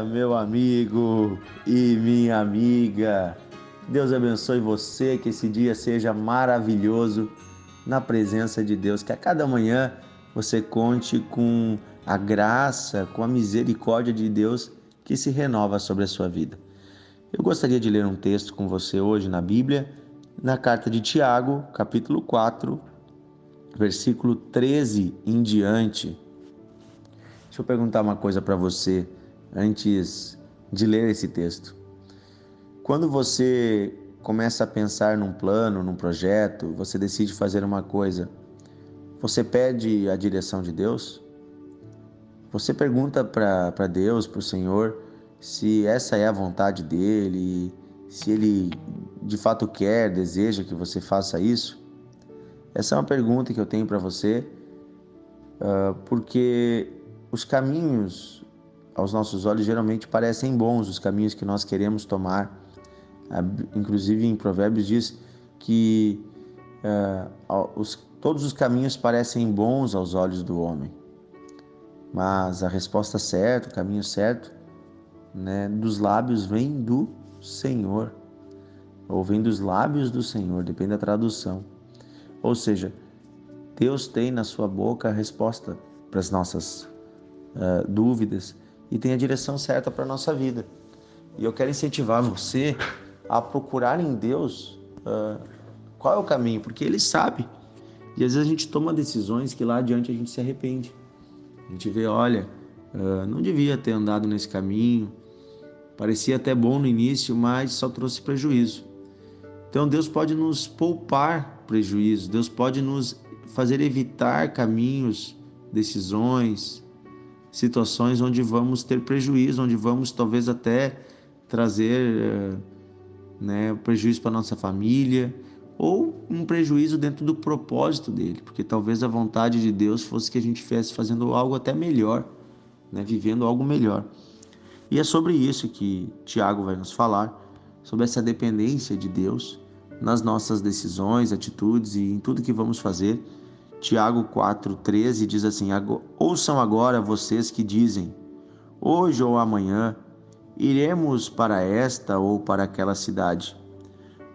meu amigo e minha amiga. Deus abençoe você, que esse dia seja maravilhoso na presença de Deus, que a cada manhã você conte com a graça, com a misericórdia de Deus que se renova sobre a sua vida. Eu gostaria de ler um texto com você hoje na Bíblia, na carta de Tiago, capítulo 4, versículo 13 em diante. Deixa eu perguntar uma coisa para você antes de ler esse texto. Quando você começa a pensar num plano, num projeto, você decide fazer uma coisa, você pede a direção de Deus? Você pergunta para Deus, para o Senhor, se essa é a vontade dele, se ele de fato quer, deseja que você faça isso? Essa é uma pergunta que eu tenho para você, uh, porque os caminhos aos nossos olhos geralmente parecem bons, os caminhos que nós queremos tomar. Inclusive em Provérbios diz que uh, os, todos os caminhos parecem bons aos olhos do homem, mas a resposta certa, o caminho certo, né, dos lábios vem do Senhor, ou vem dos lábios do Senhor, depende da tradução. Ou seja, Deus tem na sua boca a resposta para as nossas uh, dúvidas e tem a direção certa para a nossa vida. E eu quero incentivar você a procurar em Deus uh, qual é o caminho, porque Ele sabe. E às vezes a gente toma decisões que lá adiante a gente se arrepende. A gente vê, olha, uh, não devia ter andado nesse caminho, parecia até bom no início, mas só trouxe prejuízo. Então Deus pode nos poupar prejuízo, Deus pode nos fazer evitar caminhos, decisões, situações onde vamos ter prejuízo, onde vamos talvez até trazer eh, né, prejuízo para nossa família ou um prejuízo dentro do propósito dele, porque talvez a vontade de Deus fosse que a gente estivesse fazendo algo até melhor, né, vivendo algo melhor. E é sobre isso que Tiago vai nos falar, sobre essa dependência de Deus nas nossas decisões, atitudes e em tudo que vamos fazer Tiago 4,13 diz assim: Ouçam agora vocês que dizem, hoje ou amanhã, iremos para esta ou para aquela cidade.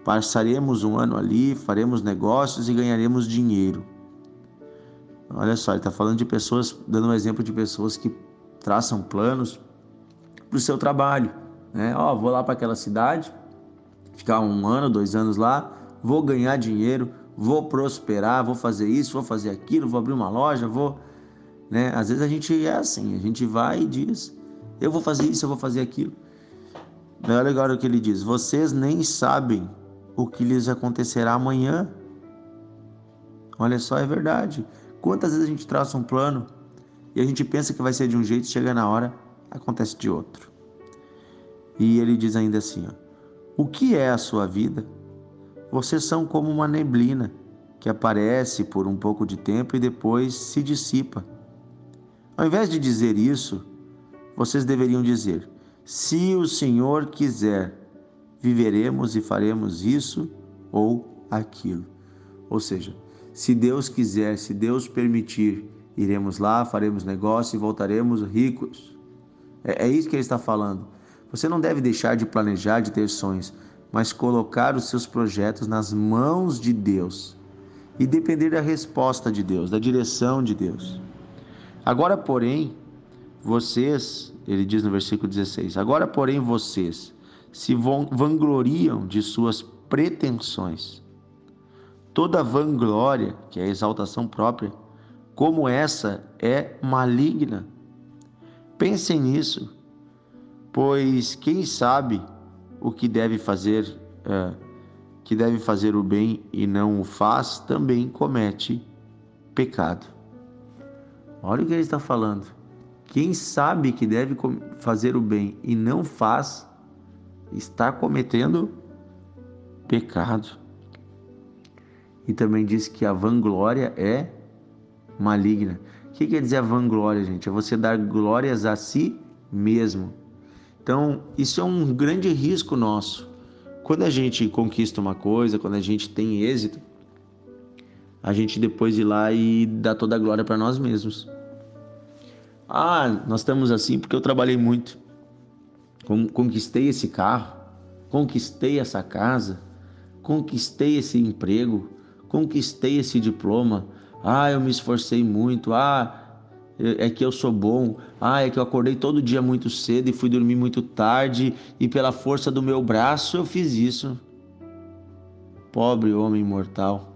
Passaremos um ano ali, faremos negócios e ganharemos dinheiro. Olha só, ele está falando de pessoas, dando um exemplo de pessoas que traçam planos para o seu trabalho. Né? Ó, vou lá para aquela cidade, ficar um ano, dois anos lá, vou ganhar dinheiro, vou prosperar, vou fazer isso, vou fazer aquilo, vou abrir uma loja, vou. Né? Às vezes a gente é assim, a gente vai e diz, eu vou fazer isso, eu vou fazer aquilo. Olha agora o que ele diz: vocês nem sabem o que lhes acontecerá amanhã. Olha só, é verdade. Quantas vezes a gente traça um plano e a gente pensa que vai ser de um jeito, chega na hora, acontece de outro. E ele diz ainda assim: ó, o que é a sua vida? Vocês são como uma neblina que aparece por um pouco de tempo e depois se dissipa. Ao invés de dizer isso, vocês deveriam dizer: Se o Senhor quiser, viveremos e faremos isso ou aquilo. Ou seja, se Deus quiser, se Deus permitir, iremos lá, faremos negócio e voltaremos ricos. É, é isso que ele está falando. Você não deve deixar de planejar, de ter sonhos mas colocar os seus projetos nas mãos de Deus e depender da resposta de Deus, da direção de Deus. Agora, porém, vocês, ele diz no versículo 16: Agora, porém, vocês se vangloriam de suas pretensões. Toda vanglória, que é exaltação própria, como essa é maligna. Pensem nisso, pois quem sabe o que deve fazer, é, que deve fazer o bem e não o faz, também comete pecado. Olha o que ele está falando. Quem sabe que deve fazer o bem e não faz, está cometendo pecado. E também diz que a vanglória é maligna. O que quer dizer a vanglória, gente? É você dar glórias a si mesmo. Então, isso é um grande risco nosso. Quando a gente conquista uma coisa, quando a gente tem êxito, a gente depois ir lá e dar toda a glória para nós mesmos. Ah, nós estamos assim porque eu trabalhei muito. conquistei esse carro, conquistei essa casa, conquistei esse emprego, conquistei esse diploma. Ah, eu me esforcei muito. Ah, é que eu sou bom. Ah, é que eu acordei todo dia muito cedo e fui dormir muito tarde e pela força do meu braço eu fiz isso. Pobre homem mortal,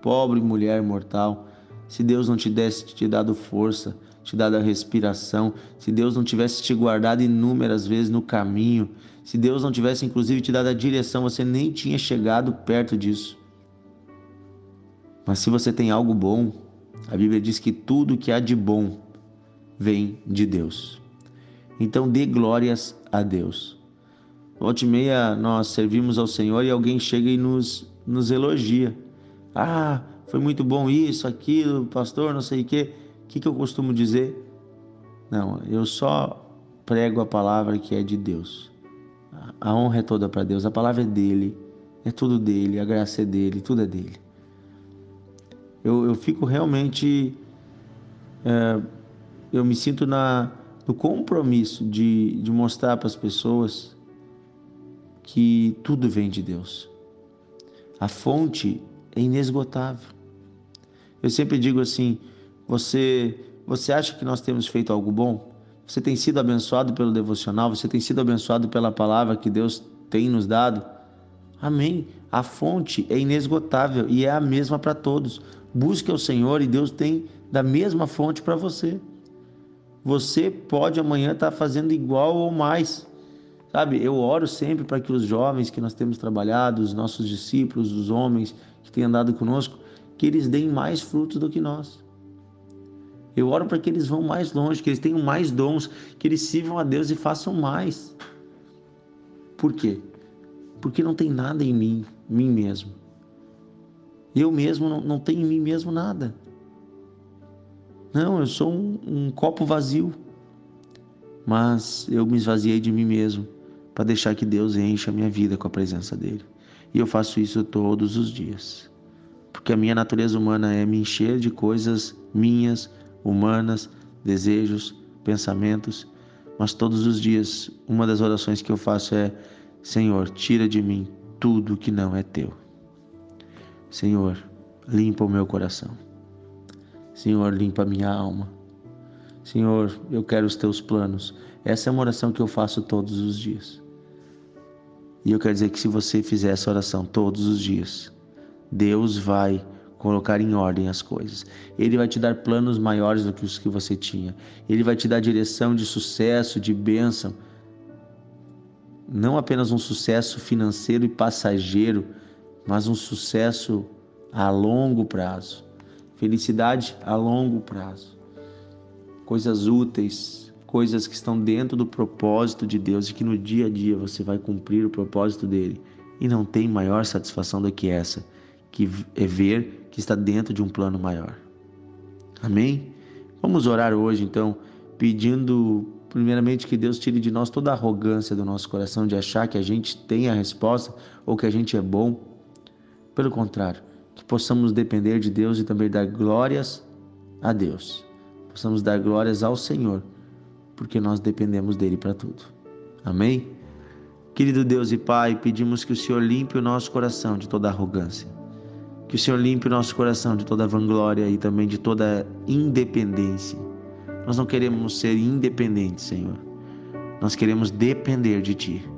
pobre mulher mortal. Se Deus não te desse te dado força, te dado a respiração, se Deus não tivesse te guardado inúmeras vezes no caminho, se Deus não tivesse inclusive te dado a direção, você nem tinha chegado perto disso. Mas se você tem algo bom, a Bíblia diz que tudo que há de bom vem de Deus. Então dê glórias a Deus. Volta e meia nós servimos ao Senhor e alguém chega e nos, nos elogia. Ah, foi muito bom isso, aquilo, pastor, não sei o quê. O que, que eu costumo dizer? Não, eu só prego a palavra que é de Deus. A honra é toda para Deus, a palavra é dele, é tudo dele, a graça é dele, tudo é dele eu, eu fico realmente. É, eu me sinto na, no compromisso de, de mostrar para as pessoas que tudo vem de Deus. A fonte é inesgotável. Eu sempre digo assim: você, você acha que nós temos feito algo bom? Você tem sido abençoado pelo devocional? Você tem sido abençoado pela palavra que Deus tem nos dado? Amém. A fonte é inesgotável e é a mesma para todos. Busque ao Senhor e Deus tem da mesma fonte para você. Você pode amanhã estar tá fazendo igual ou mais. Sabe, eu oro sempre para que os jovens que nós temos trabalhado, os nossos discípulos, os homens que têm andado conosco, que eles deem mais frutos do que nós. Eu oro para que eles vão mais longe, que eles tenham mais dons, que eles sirvam a Deus e façam mais. Por quê? Porque não tem nada em mim, mim mesmo. Eu mesmo não, não tenho em mim mesmo nada. Não, eu sou um, um copo vazio. Mas eu me esvaziei de mim mesmo para deixar que Deus encha a minha vida com a presença dele. E eu faço isso todos os dias. Porque a minha natureza humana é me encher de coisas minhas, humanas, desejos, pensamentos. Mas todos os dias, uma das orações que eu faço é: Senhor, tira de mim tudo que não é teu. Senhor, limpa o meu coração. Senhor, limpa a minha alma. Senhor, eu quero os teus planos. Essa é uma oração que eu faço todos os dias. E eu quero dizer que se você fizer essa oração todos os dias, Deus vai colocar em ordem as coisas. Ele vai te dar planos maiores do que os que você tinha. Ele vai te dar direção de sucesso, de bênção. Não apenas um sucesso financeiro e passageiro, mas um sucesso a longo prazo. Felicidade a longo prazo. Coisas úteis, coisas que estão dentro do propósito de Deus e que no dia a dia você vai cumprir o propósito dele. E não tem maior satisfação do que essa, que é ver que está dentro de um plano maior. Amém? Vamos orar hoje então, pedindo primeiramente que Deus tire de nós toda a arrogância do nosso coração de achar que a gente tem a resposta ou que a gente é bom pelo contrário, que possamos depender de Deus e também dar glórias a Deus. Possamos dar glórias ao Senhor, porque nós dependemos dele para tudo. Amém? Querido Deus e Pai, pedimos que o Senhor limpe o nosso coração de toda arrogância. Que o Senhor limpe o nosso coração de toda vanglória e também de toda independência. Nós não queremos ser independentes, Senhor. Nós queremos depender de Ti.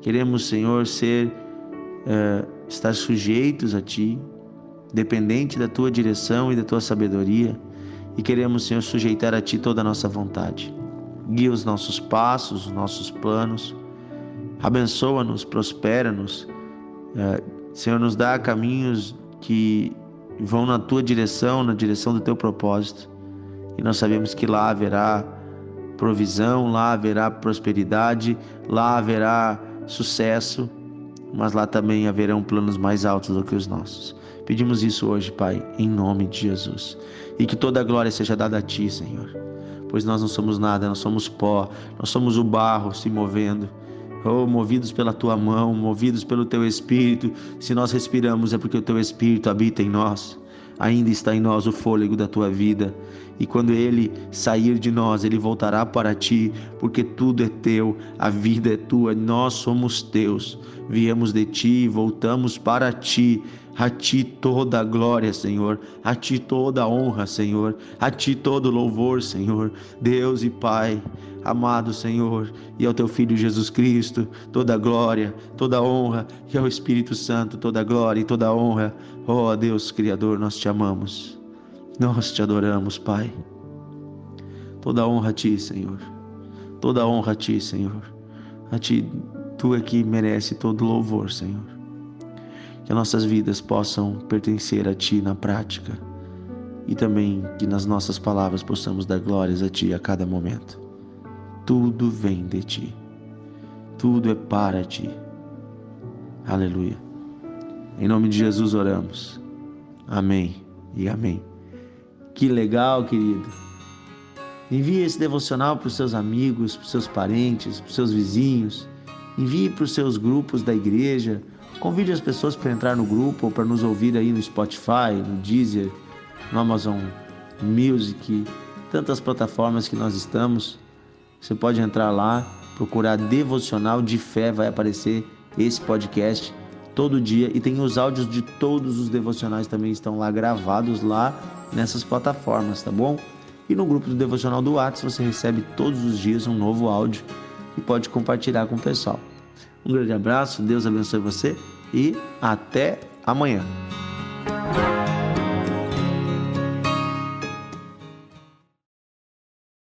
Queremos, Senhor, ser é, estar sujeitos a Ti, dependente da Tua direção e da Tua sabedoria, e queremos, Senhor, sujeitar a Ti toda a nossa vontade. Guia os nossos passos, os nossos planos, abençoa-nos, prospera-nos, é, Senhor, nos dá caminhos que vão na Tua direção, na direção do Teu propósito, e nós sabemos que lá haverá provisão, lá haverá prosperidade, lá haverá sucesso mas lá também haverão planos mais altos do que os nossos. Pedimos isso hoje, Pai, em nome de Jesus. E que toda a glória seja dada a Ti, Senhor. Pois nós não somos nada, nós somos pó, nós somos o barro se movendo. Oh, movidos pela tua mão, movidos pelo teu espírito. Se nós respiramos é porque o teu espírito habita em nós. Ainda está em nós o fôlego da tua vida. e quando ele sair de nós, ele voltará para ti, porque tudo é teu, a vida é tua, nós somos teus. Viemos de ti, voltamos para ti. A ti toda a glória, Senhor. A ti toda a honra, Senhor. A ti todo o louvor, Senhor. Deus e Pai, amado Senhor, e ao teu filho Jesus Cristo, toda a glória, toda a honra, e ao Espírito Santo, toda a glória e toda a honra. Oh, Deus Criador, nós te amamos. Nós te adoramos, Pai. Toda honra a Ti, Senhor. Toda honra a Ti, Senhor. A Ti, Tu é que merece todo louvor, Senhor. Que nossas vidas possam pertencer a Ti na prática e também que nas nossas palavras possamos dar glórias a Ti a cada momento. Tudo vem de Ti. Tudo é para Ti. Aleluia. Em nome de Jesus oramos. Amém e amém. Que legal, querido. Envie esse devocional para os seus amigos, para os seus parentes, para os seus vizinhos. Envie para os seus grupos da igreja. Convide as pessoas para entrar no grupo ou para nos ouvir aí no Spotify, no Deezer, no Amazon Music, tantas plataformas que nós estamos. Você pode entrar lá, procurar Devocional de Fé, vai aparecer esse podcast todo dia e tem os áudios de todos os devocionais também estão lá gravados lá nessas plataformas, tá bom? E no grupo do devocional do WhatsApp você recebe todos os dias um novo áudio e pode compartilhar com o pessoal. Um grande abraço, Deus abençoe você e até amanhã.